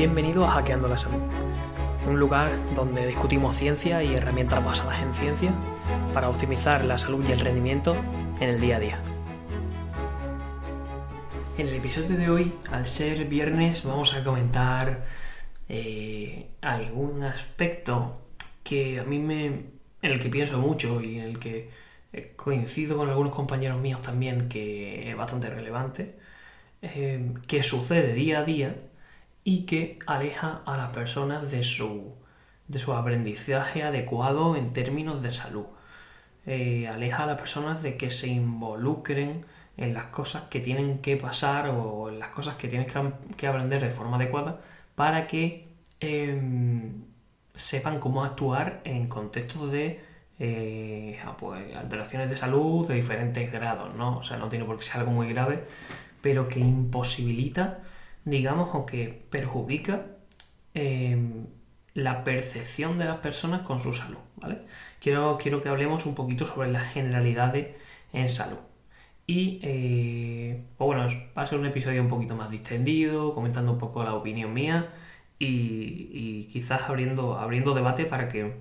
Bienvenido a Hackeando la Salud, un lugar donde discutimos ciencia y herramientas basadas en ciencia para optimizar la salud y el rendimiento en el día a día. En el episodio de hoy, al ser viernes, vamos a comentar eh, algún aspecto que a mí me. en el que pienso mucho y en el que coincido con algunos compañeros míos también que es bastante relevante, eh, que sucede día a día y que aleja a las personas de su, de su aprendizaje adecuado en términos de salud. Eh, aleja a las personas de que se involucren en las cosas que tienen que pasar o en las cosas que tienes que, aprender de forma adecuada para que em, sepan cómo actuar en contextos de eh, ah, pues, alteraciones de salud de diferentes grados, ¿no? O sea, no tiene por qué ser algo muy grave, pero que imposibilita digamos, o que perjudica em, la percepción de las personas con su salud, ¿vale? Quiero, quiero que hablemos un poquito sobre las generalidades en salud. Y eh, pues bueno, va a ser un episodio un poquito más distendido, comentando un poco la opinión mía y, quizás abriendo, abriendo debate para que,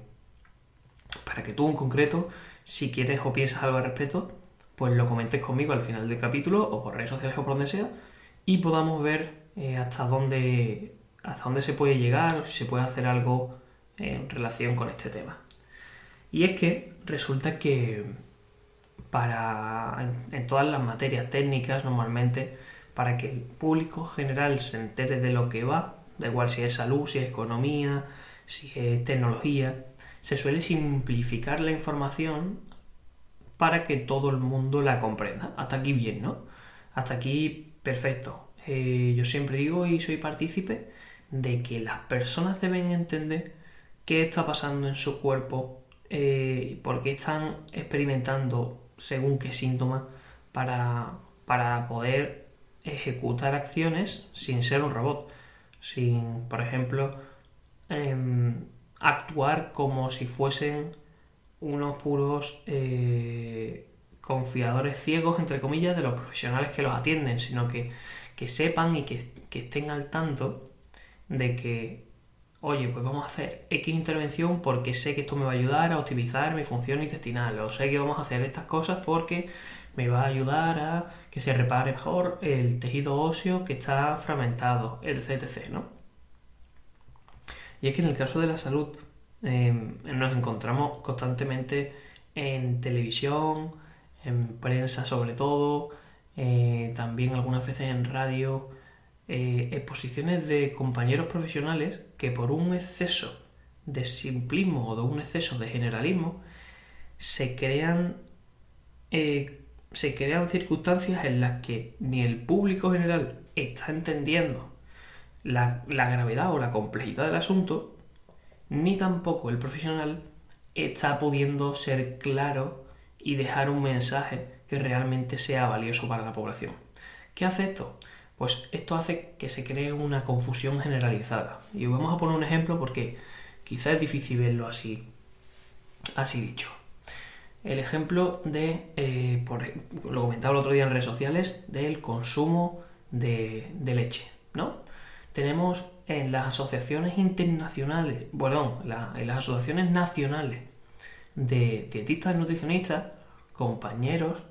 para que tú en concreto, si quieres o piensas algo al respecto, pues lo comentes conmigo al final del capítulo o por redes sociales o por donde sea y podamos ver eh, hasta, dónde, hasta dónde se puede llegar o si se puede hacer algo en relación con este tema. Y es que resulta que para en, todas las materias técnicas normalmente para que el público general se entere de lo que va, da igual si es salud, si es economía, si es tecnología, se suele simplificar la información para que todo el mundo la comprenda. Hasta aquí bien, ¿no? Hasta aquí perfecto. Eh, yo siempre digo y soy partícipe de que las personas deben entender qué está pasando en su cuerpo, eh, por qué están experimentando según qué síntomas para, para poder ejecutar acciones sin ser un robot, sin, por ejemplo, em, actuar como si fuesen unos puros eh, confiadores ciegos, entre comillas, de los profesionales que los atienden, sino que que sepan y que, estén al tanto de que, oye, pues vamos a hacer X intervención porque sé que esto me va a ayudar a optimizar mi función intestinal, o sé que vamos a hacer estas cosas porque me va a ayudar a que se repare mejor el tejido óseo que está fragmentado, etc. etc ¿no? Y es que en el caso de la salud em, nos encontramos constantemente en televisión, en prensa sobre todo, también algunas veces en radio, eh, exposiciones de compañeros profesionales que por un exceso de simplismo o de un exceso de generalismo se crean, eh, se crean circunstancias en las que ni el público general está entendiendo la, la gravedad o la complejidad del asunto, ni tampoco el profesional está pudiendo ser claro y dejar un mensaje que realmente sea valioso para la población. ¿Qué hace esto? Pues esto hace que se cree una confusión generalizada. Y vamos a poner un ejemplo porque quizá es difícil verlo así, así dicho. El ejemplo de, eh, lo comentaba el otro día en redes sociales, del consumo de, leche, ¿no? Tenemos en las asociaciones internacionales, bueno, en las asociaciones nacionales de dietistas y nutricionistas, compañeros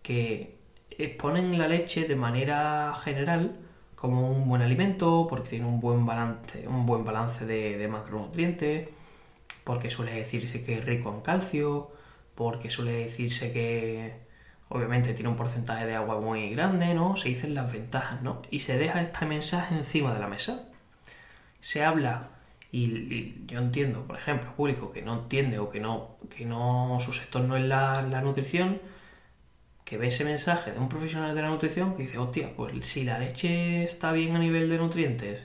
que exponen la leche de manera general como un buen alimento, porque tiene un buen balance, un buen balance de, macronutrientes, porque suele decirse que es rico en calcio, porque suele decirse que obviamente tiene un porcentaje de agua muy grande, ¿no? Se dicen las ventajas, ¿no? Y se deja este mensaje encima de la mesa. Se habla, y, yo entiendo, por ejemplo, público que no entiende o que no, que no, su sector no es la, la nutrición, que ve ese mensaje de un profesional de la nutrición que dice, hostia, pues si la leche está bien a nivel de nutrientes,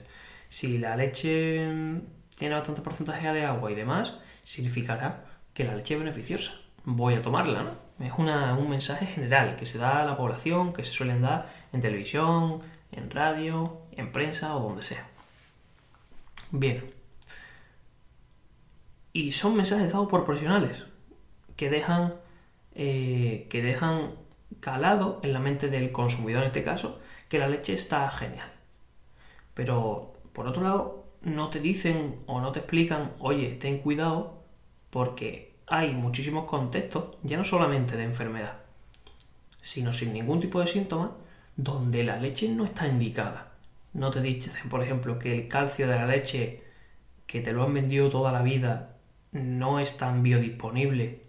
si la leche mm, tiene bastante porcentaje de agua y demás, significará que la leche es beneficiosa. Voy a tomarla, ¿no? Es un mensaje general que se da a la población, que se suelen dar en televisión, en radio, en prensa o donde sea. Bien. Y son mensajes dados por profesionales que dejan, eh, que dejan calado en la mente del consumidor en este caso que la leche está genial. Pero por otro lado, no te dicen o no te explican, oye, ten cuidado, porque hay muchísimos contextos, ya no solamente de enfermedad, sino sin ningún tipo de síntoma, donde la leche no está indicada. No te dicen, por ejemplo, que el calcio de la leche que te lo han vendido toda la vida no es tan biodisponible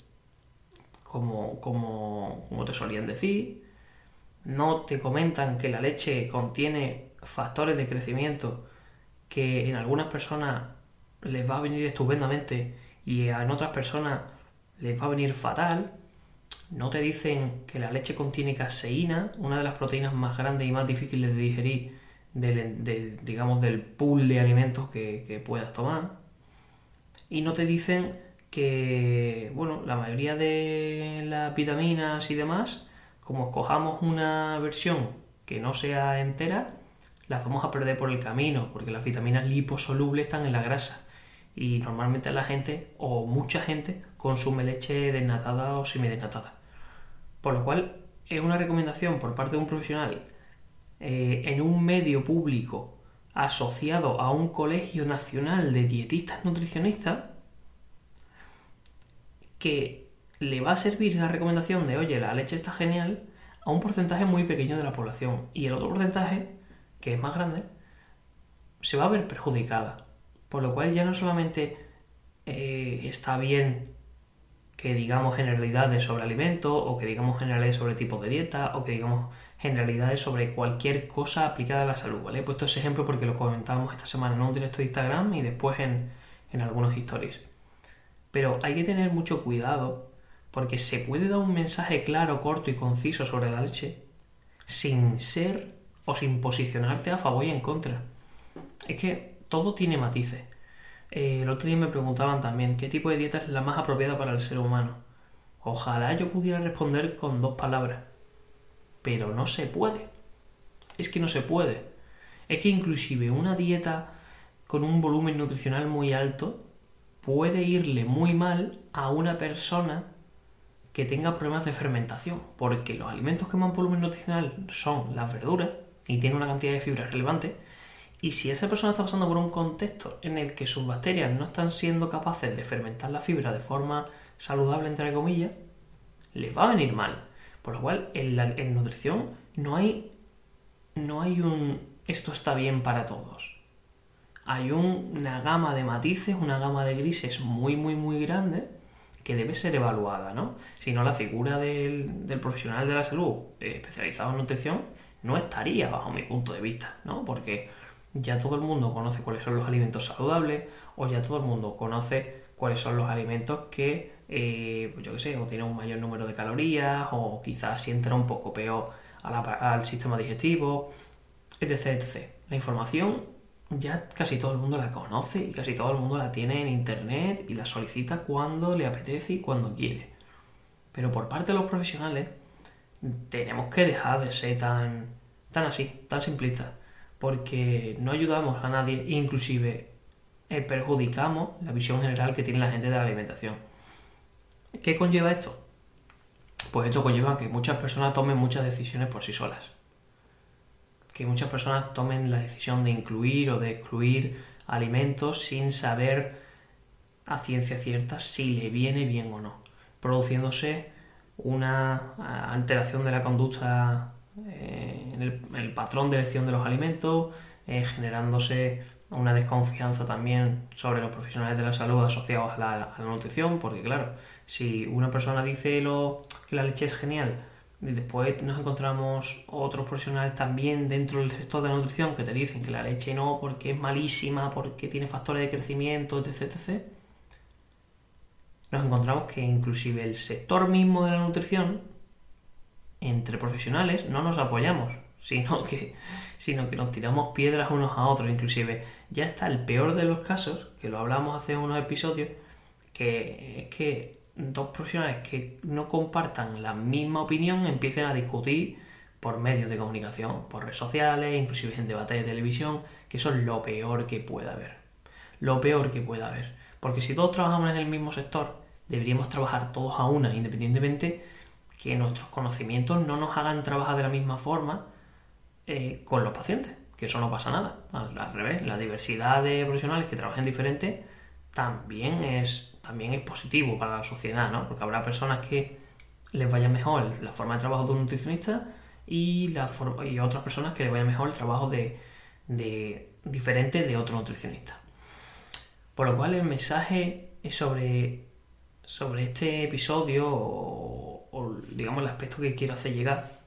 como, como, como te solían decir. No te comentan que la leche contiene factores de crecimiento que en algunas personas les va a venir estupendamente y en otras personas les va a venir fatal. No te dicen que la leche contiene caseína, una de las proteínas más grandes y más difíciles de digerir del, digamos, del pool de alimentos que, que puedas tomar. Y no te dicen que, bueno, la mayoría de las vitaminas y demás, como escojamos una versión que no sea entera, las vamos a perder por el camino, porque las vitaminas liposolubles están en la grasa. Y normalmente la gente, o mucha gente, consume leche desnatada o semidesnatada. Por lo cual, es una recomendación por parte de un profesional eh, en un medio público asociado a un colegio nacional de dietistas nutricionistas que le va a servir esa recomendación de, oye, la leche está genial, a un porcentaje muy pequeño de la población. Y el otro porcentaje que es más grande, se va a ver perjudicada. Por lo cual ya no solamente eh, está bien que digamos generalidades sobre alimentos, o que digamos generalidades sobre tipos de dieta, o que digamos generalidades sobre cualquier cosa aplicada a la salud, ¿vale? He puesto ese ejemplo porque lo comentábamos esta semana en un directo de Instagram y después en, en algunos stories. Pero hay que tener mucho cuidado porque se puede dar un mensaje claro, corto y conciso sobre la leche sin ser o sin posicionarte a favor y en contra. Es que todo tiene matices. Eh, el otro día me preguntaban también qué tipo de dieta es la más apropiada para el ser humano. Ojalá yo pudiera responder con dos palabras. Pero no se puede. Es que no se puede. Es que inclusive una dieta con un volumen nutricional muy alto puede irle muy mal a una persona que tenga problemas de fermentación, porque los alimentos que más volumen nutricional son las verduras, y tiene una cantidad de fibra relevante. Y si esa persona está pasando por un contexto en el que sus bacterias no están siendo capaces de fermentar la fibra de forma saludable, entre comillas, les va a venir mal. Por lo cual, en, nutrición no hay, no hay un esto está bien para todos. Hay una gama de matices, una gama de grises muy, muy, muy grande que debe ser evaluada, ¿no? Si no, la figura del, profesional de la salud eh, especializado en nutrición no estaría bajo mi punto de vista, ¿no? Porque ya todo el mundo conoce cuáles son los alimentos saludables o ya todo el mundo conoce cuáles son los alimentos que, eh, pues yo qué sé, o tienen un mayor número de calorías o quizás sienten un poco peor al sistema digestivo, etc, etc. La información ya casi todo el mundo la conoce y casi todo el mundo la tiene en internet y la solicita cuando le apetece y cuando quiere. Pero por parte de los profesionales, tenemos que dejar de ser tan, tan así, tan simplistas, porque no ayudamos a nadie, inclusive eh, perjudicamos la visión general que tiene la gente de la alimentación. ¿Qué conlleva esto? Pues esto conlleva que muchas personas tomen muchas decisiones por sí solas. Que muchas personas tomen la decisión de incluir o de excluir alimentos sin saber a ciencia cierta si le viene bien o no, produciéndose una alteración de la conducta eh, en, el, patrón de elección de los alimentos, eh, generándose una desconfianza también sobre los profesionales de la salud asociados a la, nutrición, porque claro, si una persona dice lo, que la leche es genial, después nos encontramos otros profesionales también dentro del sector de la nutrición que te dicen que la leche no, porque es malísima, porque tiene factores de crecimiento, etc. etc nos encontramos que inclusive el sector mismo de la nutrición, entre profesionales, no nos apoyamos, sino que, sino que nos tiramos piedras unos a otros. Inclusive ya está el peor de los casos, que lo hablamos hace unos episodios, que es que dos profesionales que no compartan la misma opinión empiecen a discutir por medios de comunicación, por redes sociales, inclusive en debate de televisión, que eso es lo peor que pueda haber. Lo peor que pueda haber. Porque si todos trabajamos en el mismo sector, deberíamos trabajar todos a una, independientemente que nuestros conocimientos no nos hagan trabajar de la misma forma eh, con los pacientes. que eso no pasa nada. Al, al revés, la diversidad de profesionales que trabajen diferente también es, también es positivo para la sociedad, ¿no? Porque habrá personas que les vaya mejor la forma de trabajo de un nutricionista y, la y otras personas que les vaya mejor el trabajo de, de diferente de otro nutricionista. Por lo cual el mensaje es sobre, sobre este episodio o, o digamos el aspecto que quiero hacer llegar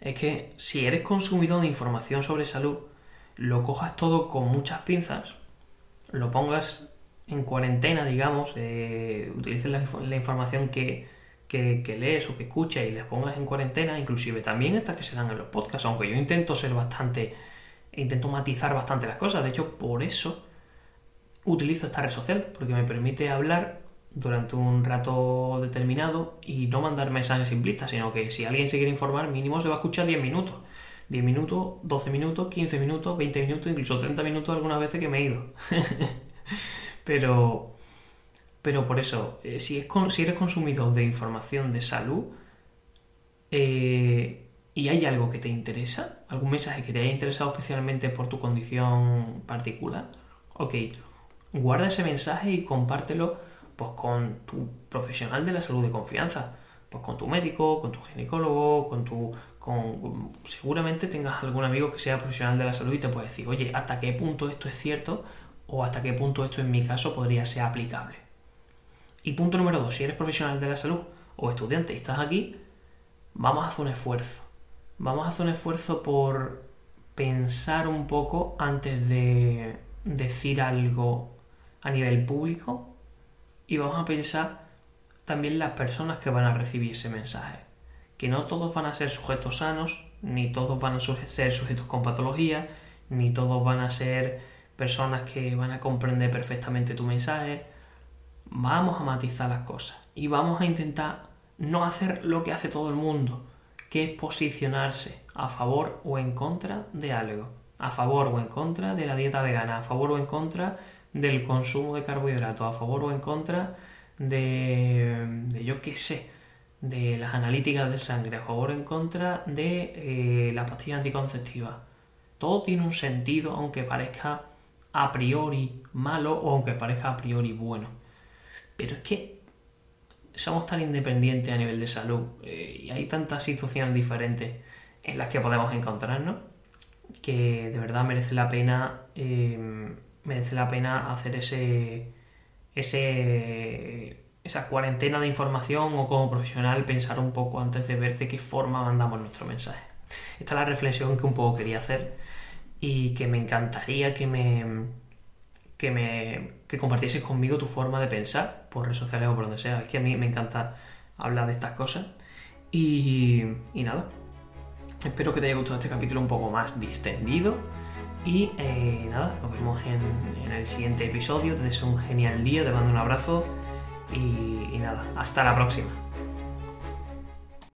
es que si eres consumidor de información sobre salud, lo cojas todo con muchas pinzas, lo pongas en cuarentena, digamos, eh, utilices la, información que, que, que, lees o que escuchas y les pongas en cuarentena, inclusive también estas que se dan en los podcasts, aunque yo intento ser bastante, intento matizar bastante las cosas, de hecho por eso utilizo esta red social, porque me permite hablar durante un rato determinado y no mandar mensajes simplistas, sino que si alguien se quiere informar, mínimo se va a escuchar 10 minutos. 10 minutos, 12 minutos, 15 minutos, 20 minutos, incluso 30 minutos algunas veces que me he ido. pero, pero por eso, eh, si, es si eres consumidor de información de salud eh, y hay algo que te interesa, algún mensaje que te haya interesado especialmente por tu condición particular, ok, guarda ese mensaje y compártelo pues, con tu profesional de la salud de confianza, pues con tu médico, con tu ginecólogo, con tu seguramente tengas algún amigo que sea profesional de la salud y te puede decir, oye, ¿hasta qué punto esto es cierto? O hasta qué punto esto en mi caso podría ser aplicable. Y punto número dos, si eres profesional de la salud o estudiante y estás aquí, vamos a hacer un esfuerzo. Vamos a hacer un esfuerzo por pensar un poco antes de decir algo a nivel público y vamos a pensar también las personas que van a recibir ese mensaje. Que no todos van a ser sujetos sanos, ni todos van a ser sujetos con patología, ni todos van a ser personas que van a comprender perfectamente tu mensaje. Vamos a matizar las cosas y vamos a intentar no hacer lo que hace todo el mundo, que es posicionarse a favor o en contra de algo. A favor o en contra de la dieta vegana, a favor o en contra del consumo de carbohidratos, a favor o en contra de, de yo qué sé, de las analíticas de sangre, a favor o en contra de eh, las pastillas anticonceptivas. Todo tiene un sentido, aunque parezca a priori malo o aunque parezca a priori bueno. Pero es que somos tan independientes a nivel de salud eh, y hay tantas situaciones diferentes en las que podemos encontrarnos que de verdad merece la pena eh, merece la pena hacer ese, ese, esa cuarentena de información o como profesional pensar un poco antes de ver de qué forma mandamos nuestro mensaje. Esta es la reflexión que un poco quería hacer y que me encantaría que me, que me que compartieses conmigo tu forma de pensar por redes sociales o por donde sea. Es que a mí me encanta hablar de estas cosas. Y, y nada, espero que te haya gustado este capítulo un poco más distendido y eh, nada, nos vemos en, en, el siguiente episodio. Te deseo un genial día, te mando un abrazo y, nada, hasta la próxima.